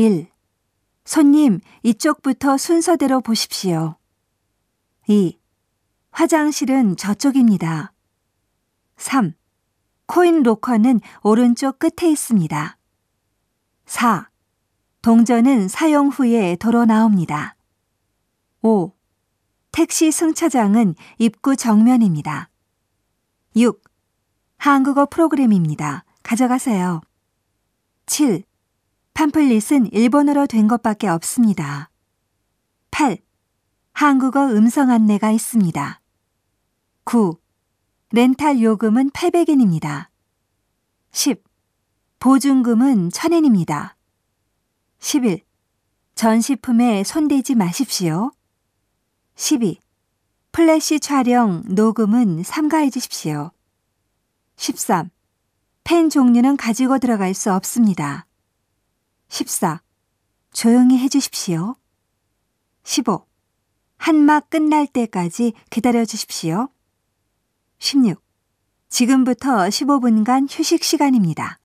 1. 손님, 이쪽부터 순서대로 보십시오. 2. 화장실은 저쪽입니다. 3. 코인 로커는 오른쪽 끝에 있습니다. 4. 동전은 사용 후에 도로 나옵니다. 5. 택시 승차장은 입구 정면입니다. 6. 한국어 프로그램입니다. 가져가세요. 7. 팜플릿은 일본어로 된 것밖에 없습니다. 8. 한국어 음성 안내가 있습니다. 9. 렌탈 요금은 800엔입니다. 10. 보증금은 1000엔입니다. 11. 전시품에 손대지 마십시오. 12. 플래시 촬영, 녹음은 삼가해 주십시오. 13. 펜 종류는 가지고 들어갈 수 없습니다. 14. 조용히 해 주십시오. 15. 한막 끝날 때까지 기다려 주십시오. 16. 지금부터 15분간 휴식 시간입니다.